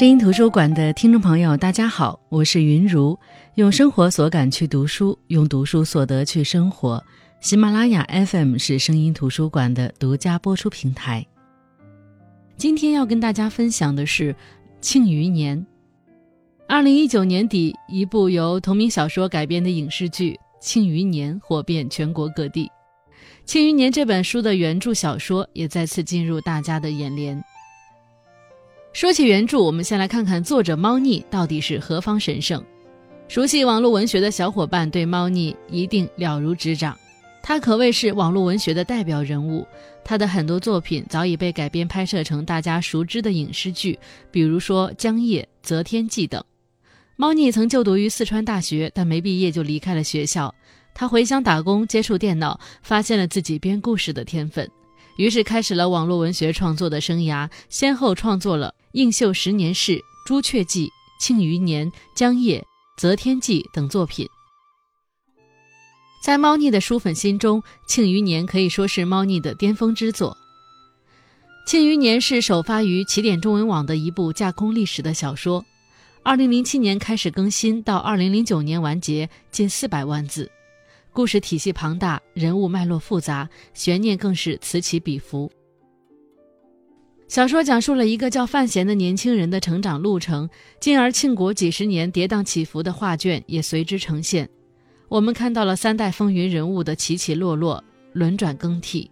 声音图书馆的听众朋友，大家好，我是云如，用生活所感去读书，用读书所得去生活。喜马拉雅 FM 是声音图书馆的独家播出平台。今天要跟大家分享的是《庆余年》。二零一九年底，一部由同名小说改编的影视剧《庆余年》火遍全国各地，《庆余年》这本书的原著小说也再次进入大家的眼帘。说起原著，我们先来看看作者猫腻到底是何方神圣。熟悉网络文学的小伙伴对猫腻一定了如指掌，他可谓是网络文学的代表人物。他的很多作品早已被改编拍摄成大家熟知的影视剧，比如说《江夜》《择天记》等。猫腻曾就读于四川大学，但没毕业就离开了学校。他回乡打工，接触电脑，发现了自己编故事的天分，于是开始了网络文学创作的生涯，先后创作了。《映秀十年事》《朱雀记》《庆余年》《江夜》《择天记》等作品，在猫腻的书粉心中，《庆余年》可以说是猫腻的巅峰之作。《庆余年》是首发于起点中文网的一部架空历史的小说，二零零七年开始更新，到二零零九年完结，近四百万字，故事体系庞大，人物脉络复杂，悬念更是此起彼伏。小说讲述了一个叫范闲的年轻人的成长路程，进而庆国几十年跌宕起伏的画卷也随之呈现。我们看到了三代风云人物的起起落落、轮转更替。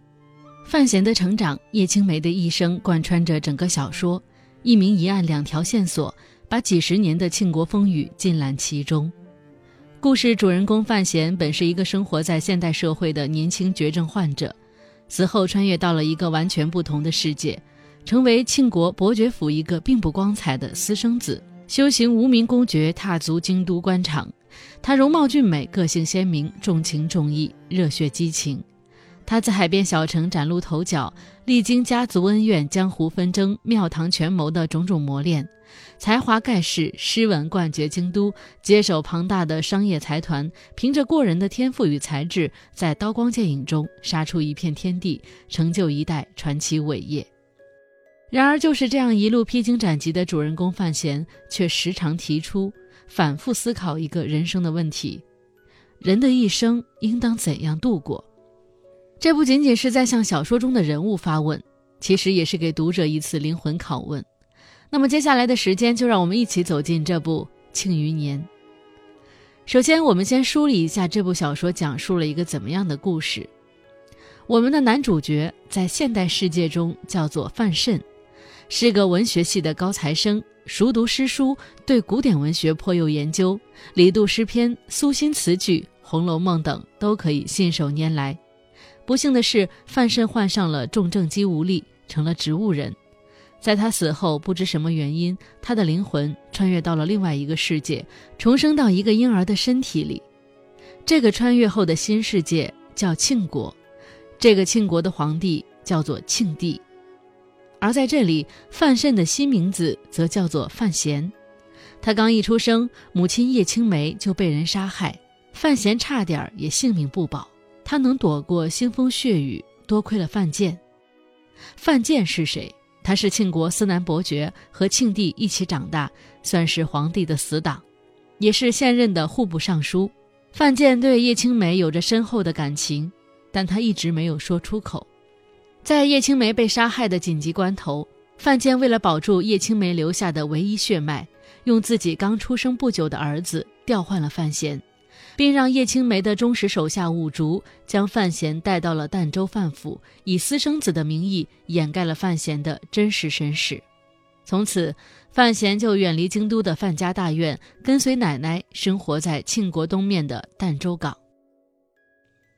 范闲的成长，叶青梅的一生，贯穿着整个小说。一明一暗两条线索，把几十年的庆国风雨尽览其中。故事主人公范闲本是一个生活在现代社会的年轻绝症患者，死后穿越到了一个完全不同的世界。成为庆国伯爵府一个并不光彩的私生子，修行无名公爵，踏足京都官场。他容貌俊美，个性鲜明，重情重义，热血激情。他在海边小城崭露头角，历经家族恩怨、江湖纷争、庙堂权谋的种种磨练，才华盖世，诗文冠绝京都，接手庞大的商业财团，凭着过人的天赋与才智，在刀光剑影中杀出一片天地，成就一代传奇伟业。然而，就是这样一路披荆斩棘的主人公范闲，却时常提出、反复思考一个人生的问题：人的一生应当怎样度过？这不仅仅是在向小说中的人物发问，其实也是给读者一次灵魂拷问。那么，接下来的时间，就让我们一起走进这部《庆余年》。首先，我们先梳理一下这部小说讲述了一个怎么样的故事。我们的男主角在现代世界中叫做范慎。是个文学系的高材生，熟读诗书，对古典文学颇有研究，李杜诗篇、苏辛词句、《红楼梦》等都可以信手拈来。不幸的是，范慎患上了重症肌无力，成了植物人。在他死后，不知什么原因，他的灵魂穿越到了另外一个世界，重生到一个婴儿的身体里。这个穿越后的新世界叫庆国，这个庆国的皇帝叫做庆帝。而在这里，范慎的新名字则叫做范闲。他刚一出生，母亲叶青梅就被人杀害，范闲差点也性命不保。他能躲过腥风血雨，多亏了范建。范建是谁？他是庆国司南伯爵，和庆帝一起长大，算是皇帝的死党，也是现任的户部尚书。范建对叶青梅有着深厚的感情，但他一直没有说出口。在叶青梅被杀害的紧急关头，范建为了保住叶青梅留下的唯一血脉，用自己刚出生不久的儿子调换了范闲，并让叶青梅的忠实手下五竹将范闲带到了儋州范府，以私生子的名义掩盖了范闲的真实身世。从此，范闲就远离京都的范家大院，跟随奶奶生活在庆国东面的儋州港。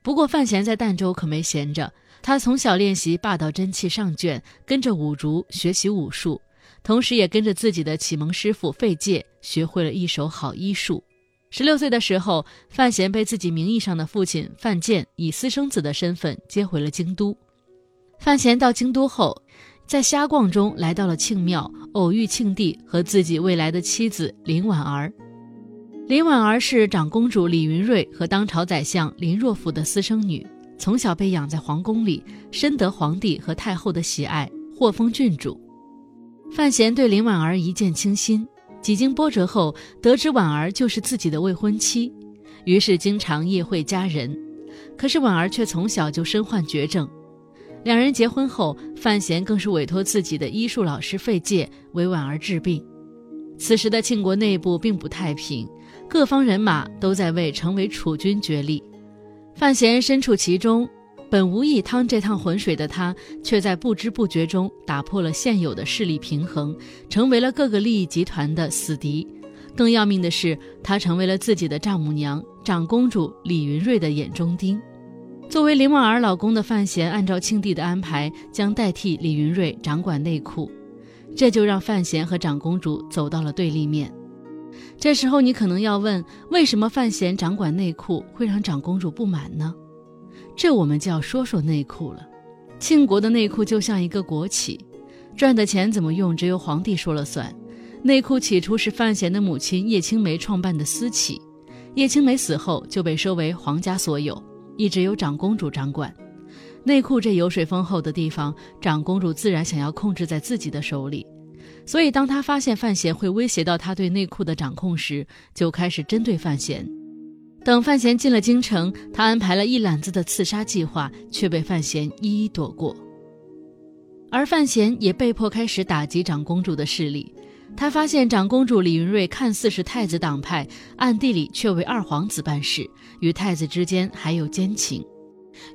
不过，范闲在儋州可没闲着。他从小练习霸道真气上卷，跟着五竹学习武术，同时也跟着自己的启蒙师傅费介学会了一手好医术。十六岁的时候，范闲被自己名义上的父亲范建以私生子的身份接回了京都。范闲到京都后，在瞎逛中来到了庆庙，偶遇庆帝和自己未来的妻子林婉儿。林婉儿是长公主李云瑞和当朝宰相林若甫的私生女。从小被养在皇宫里，深得皇帝和太后的喜爱，获封郡主。范闲对林婉儿一见倾心，几经波折后，得知婉儿就是自己的未婚妻，于是经常夜会佳人。可是婉儿却从小就身患绝症。两人结婚后，范闲更是委托自己的医术老师费介为婉儿治病。此时的庆国内部并不太平，各方人马都在为成为储君角力。范闲身处其中，本无意趟这趟浑水的他，却在不知不觉中打破了现有的势力平衡，成为了各个利益集团的死敌。更要命的是，他成为了自己的丈母娘长公主李云瑞的眼中钉。作为林婉儿老公的范闲，按照庆帝的安排，将代替李云瑞掌管内库，这就让范闲和长公主走到了对立面。这时候，你可能要问，为什么范闲掌管内库会让长公主不满呢？这我们就要说说内库了。庆国的内库就像一个国企，赚的钱怎么用，只有皇帝说了算。内库起初是范闲的母亲叶青梅创办的私企，叶青梅死后就被收为皇家所有。一直由长公主掌管内库这油水丰厚的地方，长公主自然想要控制在自己的手里。所以，当他发现范闲会威胁到他对内库的掌控时，就开始针对范闲。等范闲进了京城，他安排了一揽子的刺杀计划，却被范闲一一躲过。而范闲也被迫开始打击长公主的势力。他发现长公主李云瑞看似是太子党派，暗地里却为二皇子办事。与太子之间还有奸情，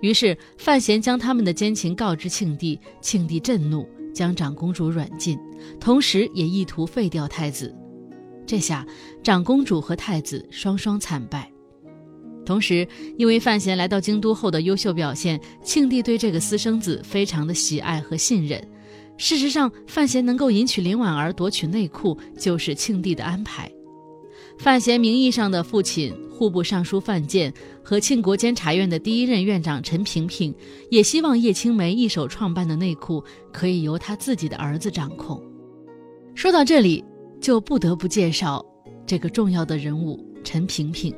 于是范闲将他们的奸情告知庆帝，庆帝震怒，将长公主软禁，同时也意图废掉太子。这下长公主和太子双双惨败。同时，因为范闲来到京都后的优秀表现，庆帝对这个私生子非常的喜爱和信任。事实上，范闲能够迎娶林婉儿，夺取内库，就是庆帝的安排。范闲名义上的父亲户部尚书范建和庆国监察院的第一任院长陈平平，也希望叶青梅一手创办的内库可以由他自己的儿子掌控。说到这里，就不得不介绍这个重要的人物陈平平。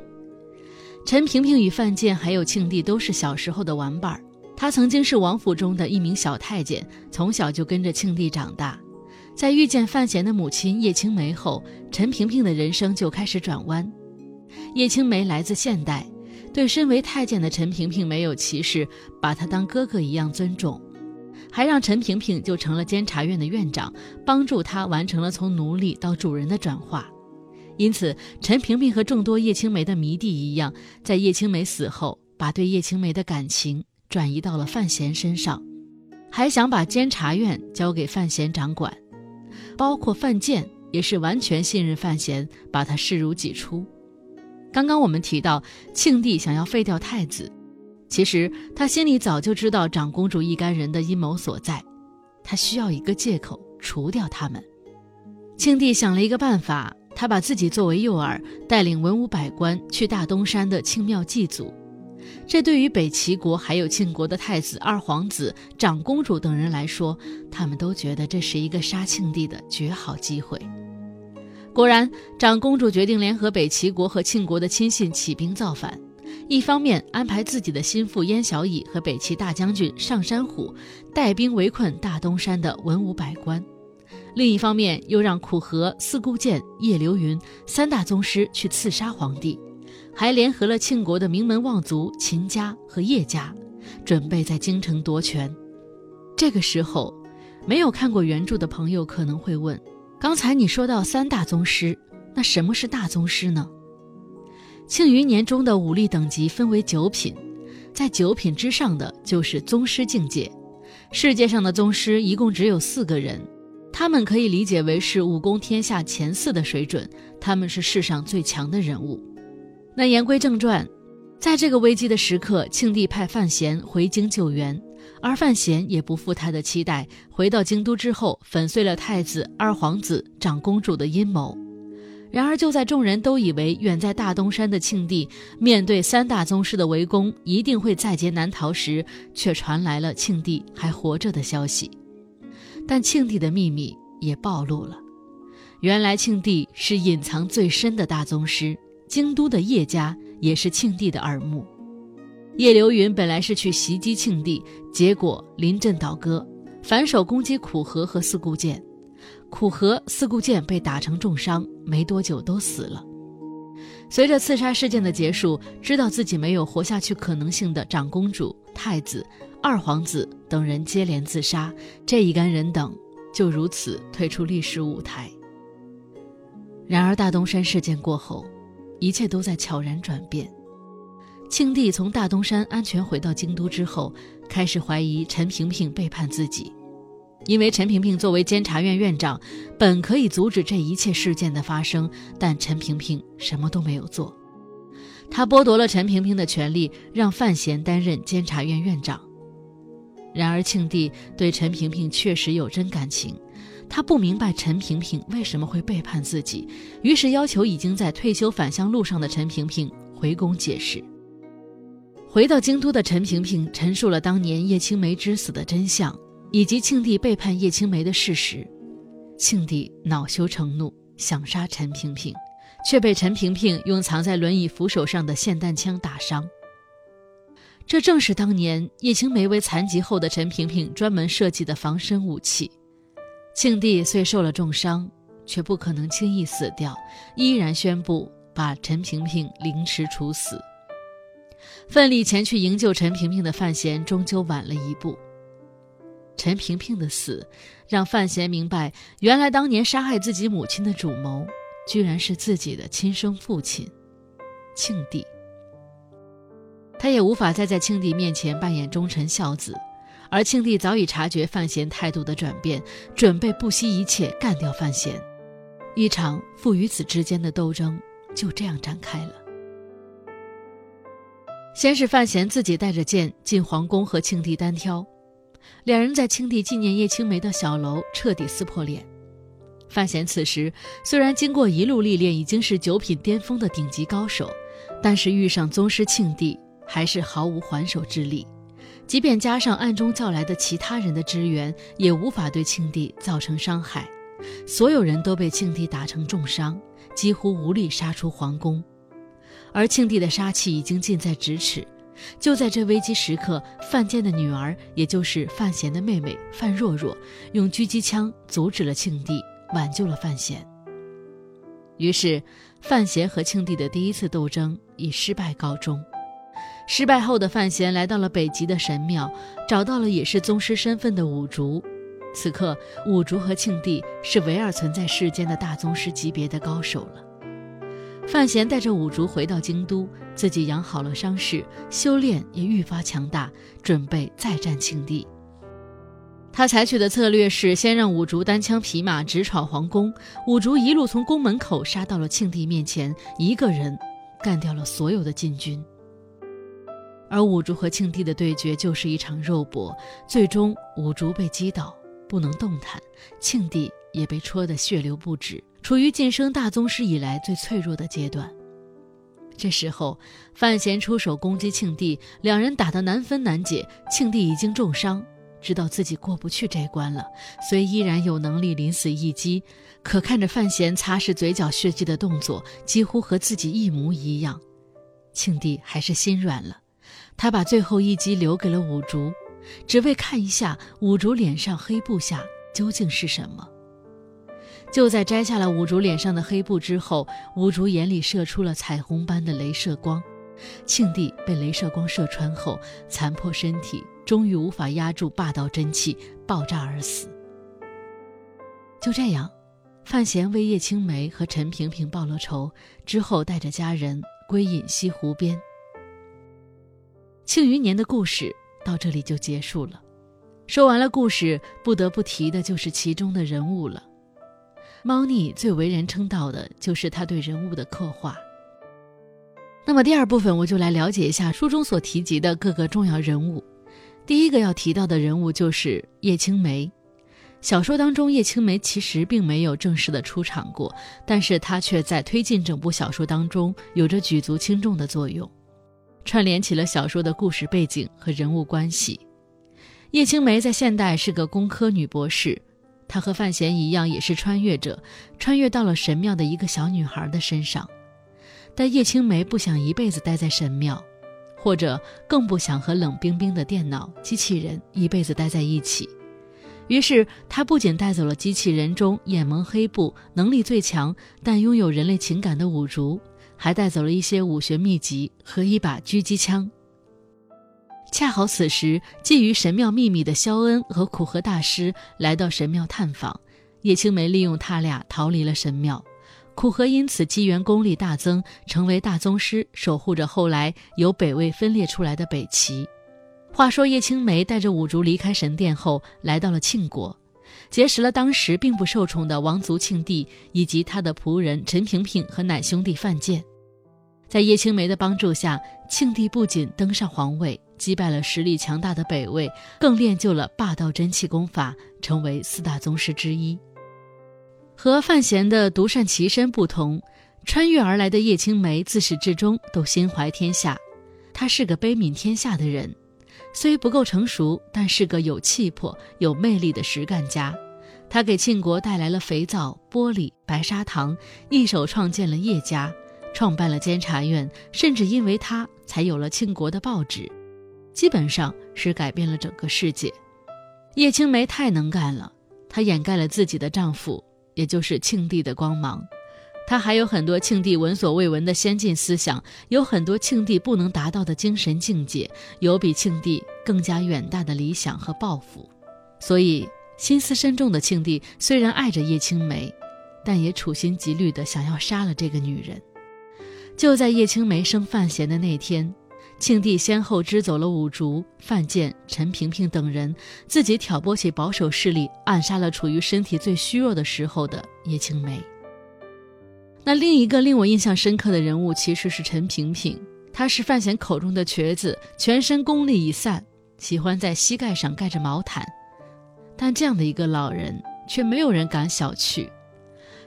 陈平平与范建还有庆帝都是小时候的玩伴儿，他曾经是王府中的一名小太监，从小就跟着庆帝长大。在遇见范闲的母亲叶青梅后，陈萍萍的人生就开始转弯。叶青梅来自现代，对身为太监的陈萍萍没有歧视，把她当哥哥一样尊重，还让陈萍萍就成了监察院的院长，帮助他完成了从奴隶到主人的转化。因此，陈萍萍和众多叶青梅的迷弟一样，在叶青梅死后，把对叶青梅的感情转移到了范闲身上，还想把监察院交给范闲掌管。包括范建也是完全信任范闲，把他视如己出。刚刚我们提到庆帝想要废掉太子，其实他心里早就知道长公主一干人的阴谋所在，他需要一个借口除掉他们。庆帝想了一个办法，他把自己作为诱饵，带领文武百官去大东山的庆庙祭祖。这对于北齐国还有庆国的太子、二皇子、长公主等人来说，他们都觉得这是一个杀庆帝的绝好机会。果然，长公主决定联合北齐国和庆国的亲信起兵造反，一方面安排自己的心腹燕小乙和北齐大将军上山虎带兵围困大东山的文武百官，另一方面又让苦荷、四顾剑、叶流云三大宗师去刺杀皇帝。还联合了庆国的名门望族秦家和叶家，准备在京城夺权。这个时候，没有看过原著的朋友可能会问：刚才你说到三大宗师，那什么是大宗师呢？庆余年中的武力等级分为九品，在九品之上的就是宗师境界。世界上的宗师一共只有四个人，他们可以理解为是武功天下前四的水准，他们是世上最强的人物。那言归正传，在这个危机的时刻，庆帝派范闲回京救援，而范闲也不负他的期待，回到京都之后，粉碎了太子、二皇子、长公主的阴谋。然而，就在众人都以为远在大东山的庆帝面对三大宗师的围攻一定会在劫难逃时，却传来了庆帝还活着的消息。但庆帝的秘密也暴露了，原来庆帝是隐藏最深的大宗师。京都的叶家也是庆帝的耳目。叶流云本来是去袭击庆帝，结果临阵倒戈，反手攻击苦荷和四顾剑。苦荷、四顾剑被打成重伤，没多久都死了。随着刺杀事件的结束，知道自己没有活下去可能性的长公主、太子、二皇子等人接连自杀，这一干人等就如此退出历史舞台。然而大东山事件过后，一切都在悄然转变。庆帝从大东山安全回到京都之后，开始怀疑陈萍萍背叛自己。因为陈萍萍作为监察院院长，本可以阻止这一切事件的发生，但陈萍萍什么都没有做。他剥夺了陈萍萍的权利，让范闲担任监察院院长。然而庆帝对陈萍萍确实有真感情，他不明白陈萍萍为什么会背叛自己，于是要求已经在退休返乡路上的陈萍萍回宫解释。回到京都的陈萍萍陈述了当年叶青梅之死的真相。以及庆帝背叛叶青梅的事实，庆帝恼羞成怒，想杀陈萍萍，却被陈萍萍用藏在轮椅扶手上的霰弹枪打伤。这正是当年叶青梅为残疾后的陈萍萍专门设计的防身武器。庆帝虽受了重伤，却不可能轻易死掉，依然宣布把陈萍萍凌迟处死。奋力前去营救陈萍萍的范闲，终究晚了一步。陈萍萍的死，让范闲明白，原来当年杀害自己母亲的主谋，居然是自己的亲生父亲，庆帝。他也无法再在庆帝面前扮演忠臣孝子，而庆帝早已察觉范闲态度的转变，准备不惜一切干掉范闲。一场父与子之间的斗争就这样展开了。先是范闲自己带着剑进皇宫和庆帝单挑。两人在庆帝纪念叶青梅的小楼彻底撕破脸。范闲此时虽然经过一路历练，已经是九品巅峰的顶级高手，但是遇上宗师庆帝，还是毫无还手之力。即便加上暗中叫来的其他人的支援，也无法对庆帝造成伤害。所有人都被庆帝打成重伤，几乎无力杀出皇宫。而庆帝的杀气已经近在咫尺。就在这危机时刻，范建的女儿，也就是范闲的妹妹范若若，用狙击枪阻止了庆帝，挽救了范闲。于是，范闲和庆帝的第一次斗争以失败告终。失败后的范闲来到了北极的神庙，找到了也是宗师身份的五竹。此刻，五竹和庆帝是唯二存在世间的大宗师级别的高手了。范闲带着五竹回到京都，自己养好了伤势，修炼也愈发强大，准备再战庆帝。他采取的策略是先让五竹单枪匹马直闯皇宫，五竹一路从宫门口杀到了庆帝面前，一个人干掉了所有的禁军。而五竹和庆帝的对决就是一场肉搏，最终五竹被击倒，不能动弹，庆帝也被戳得血流不止。处于晋升大宗师以来最脆弱的阶段，这时候范闲出手攻击庆帝，两人打得难分难解。庆帝已经重伤，知道自己过不去这关了，虽依然有能力临死一击，可看着范闲擦拭嘴角血迹的动作，几乎和自己一模一样，庆帝还是心软了。他把最后一击留给了五竹，只为看一下五竹脸上黑布下究竟是什么。就在摘下了五竹脸上的黑布之后，五竹眼里射出了彩虹般的镭射光。庆帝被镭射光射穿后，残破身体，终于无法压住霸道真气，爆炸而死。就这样，范闲为叶青梅和陈萍萍报了仇之后，带着家人归隐西湖边。庆余年的故事到这里就结束了。说完了故事，不得不提的就是其中的人物了。猫腻最为人称道的就是他对人物的刻画。那么第二部分，我就来了解一下书中所提及的各个重要人物。第一个要提到的人物就是叶青梅。小说当中，叶青梅其实并没有正式的出场过，但是她却在推进整部小说当中有着举足轻重的作用，串联起了小说的故事背景和人物关系。叶青梅在现代是个工科女博士。她和范闲一样，也是穿越者，穿越到了神庙的一个小女孩的身上。但叶青梅不想一辈子待在神庙，或者更不想和冷冰冰的电脑机器人一辈子待在一起。于是他不仅带走了机器人中眼蒙黑布、能力最强但拥有人类情感的五竹，还带走了一些武学秘籍和一把狙击枪。恰好此时，觊觎神庙秘密的肖恩和苦荷大师来到神庙探访，叶青梅利用他俩逃离了神庙。苦荷因此机缘功力大增，成为大宗师，守护着后来由北魏分裂出来的北齐。话说叶青梅带着五竹离开神殿后，来到了庆国，结识了当时并不受宠的王族庆帝以及他的仆人陈萍萍和奶兄弟范建。在叶青梅的帮助下，庆帝不仅登上皇位，击败了实力强大的北魏，更练就了霸道真气功法，成为四大宗师之一。和范闲的独善其身不同，穿越而来的叶青梅自始至终都心怀天下。她是个悲悯天下的人，虽不够成熟，但是个有气魄、有魅力的实干家。她给庆国带来了肥皂、玻璃、白砂糖，一手创建了叶家，创办了监察院，甚至因为他才有了庆国的报纸，基本上是改变了整个世界。叶青梅太能干了，她掩盖了自己的丈夫。也就是庆帝的光芒，他还有很多庆帝闻所未闻的先进思想，有很多庆帝不能达到的精神境界，有比庆帝更加远大的理想和抱负。所以，心思深重的庆帝虽然爱着叶青梅，但也处心积虑地想要杀了这个女人。就在叶青梅生范闲的那天。庆帝先后支走了五竹、范建、陈萍萍等人，自己挑拨起保守势力，暗杀了处于身体最虚弱的时候的叶青梅。那另一个令我印象深刻的人物其实是陈萍萍，她是范闲口中的瘸子，全身功力已散，喜欢在膝盖上盖着毛毯。但这样的一个老人，却没有人敢小觑。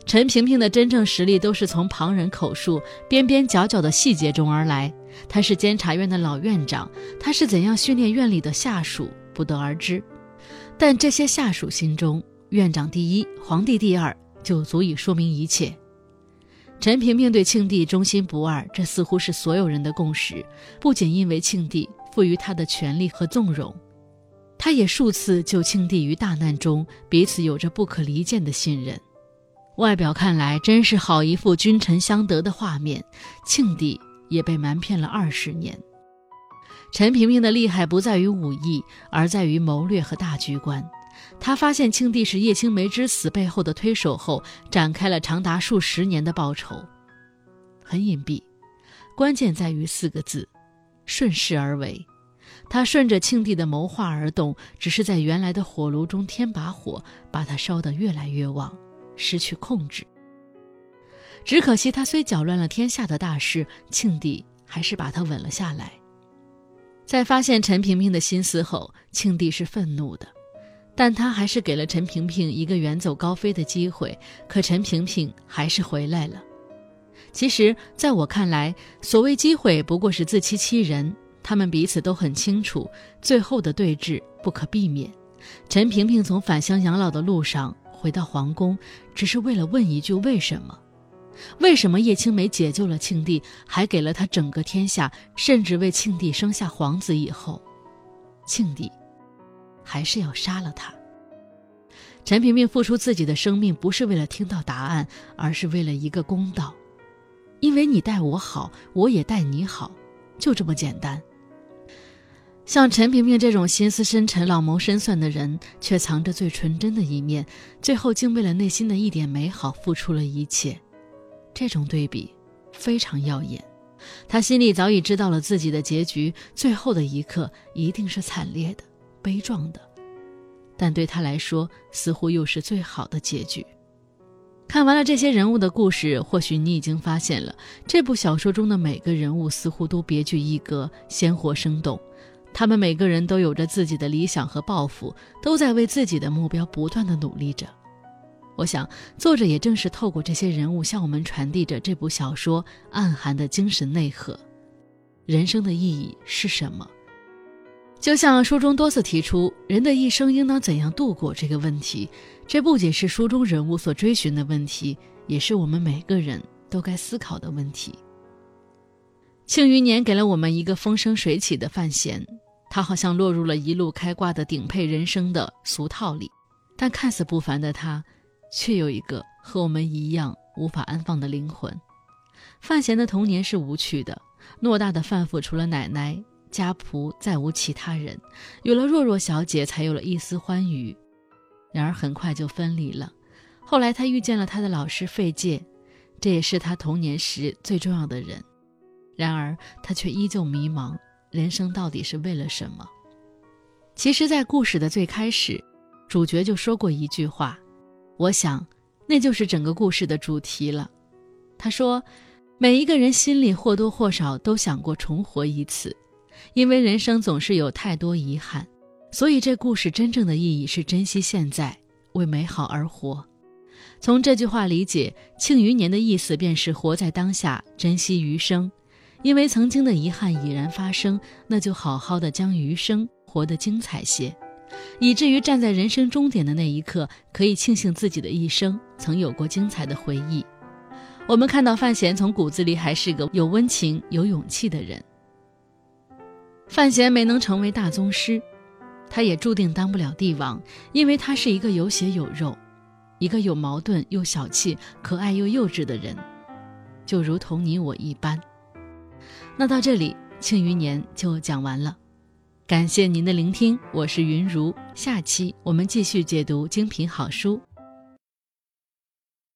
陈萍萍的真正实力都是从旁人口述、边边角角的细节中而来。他是监察院的老院长，他是怎样训练院里的下属，不得而知。但这些下属心中，院长第一，皇帝第二，就足以说明一切。陈萍萍对庆帝忠心不二，这似乎是所有人的共识。不仅因为庆帝赋予他的权力和纵容，他也数次救庆帝于大难中，彼此有着不可离间的信任。外表看来真是好一副君臣相得的画面，庆帝也被瞒骗了二十年。陈萍萍的厉害不在于武艺，而在于谋略和大局观。他发现庆帝是叶青梅之死背后的推手后，展开了长达数十年的报仇。很隐蔽，关键在于四个字：顺势而为。他顺着庆帝的谋划而动，只是在原来的火炉中添把火，把它烧得越来越旺。失去控制，只可惜他虽搅乱了天下的大事，庆帝还是把他稳了下来。在发现陈萍萍的心思后，庆帝是愤怒的，但他还是给了陈萍萍一个远走高飞的机会。可陈萍萍还是回来了。其实，在我看来，所谓机会不过是自欺欺人。他们彼此都很清楚，最后的对峙不可避免。陈萍萍从返乡养老的路上。回到皇宫，只是为了问一句：为什么？为什么叶青梅解救了庆帝，还给了他整个天下，甚至为庆帝生下皇子以后，庆帝还是要杀了他？陈萍萍付出自己的生命，不是为了听到答案，而是为了一个公道。因为你待我好，我也待你好，就这么简单。像陈萍萍这种心思深沉、老谋深算的人，却藏着最纯真的一面，最后竟为了内心的一点美好付出了一切。这种对比非常耀眼。他心里早已知道了自己的结局，最后的一刻一定是惨烈的、悲壮的，但对他来说，似乎又是最好的结局。看完了这些人物的故事，或许你已经发现了，这部小说中的每个人物似乎都别具一格、鲜活生动。他们每个人都有着自己的理想和抱负，都在为自己的目标不断的努力着。我想，作者也正是透过这些人物向我们传递着这部小说暗含的精神内核：人生的意义是什么？就像书中多次提出，人的一生应当怎样度过这个问题，这不仅是书中人物所追寻的问题，也是我们每个人都该思考的问题。庆余年给了我们一个风生水起的范闲，他好像落入了一路开挂的顶配人生的俗套里。但看似不凡的他，却有一个和我们一样无法安放的灵魂。范闲的童年是无趣的，偌大的范府除了奶奶、家仆，再无其他人。有了若若小姐，才有了一丝欢愉。然而很快就分离了。后来他遇见了他的老师费介，这也是他童年时最重要的人。然而他却依旧迷茫，人生到底是为了什么？其实，在故事的最开始，主角就说过一句话，我想，那就是整个故事的主题了。他说：“每一个人心里或多或少都想过重活一次，因为人生总是有太多遗憾，所以这故事真正的意义是珍惜现在，为美好而活。”从这句话理解，《庆余年》的意思便是活在当下，珍惜余生。因为曾经的遗憾已然发生，那就好好的将余生活得精彩些，以至于站在人生终点的那一刻，可以庆幸自己的一生曾有过精彩的回忆。我们看到范闲从骨子里还是个有温情、有勇气的人。范闲没能成为大宗师，他也注定当不了帝王，因为他是一个有血有肉。一个有矛盾又小气、可爱又幼稚的人，就如同你我一般。那到这里，《庆余年》就讲完了。感谢您的聆听，我是云如。下期我们继续解读精品好书。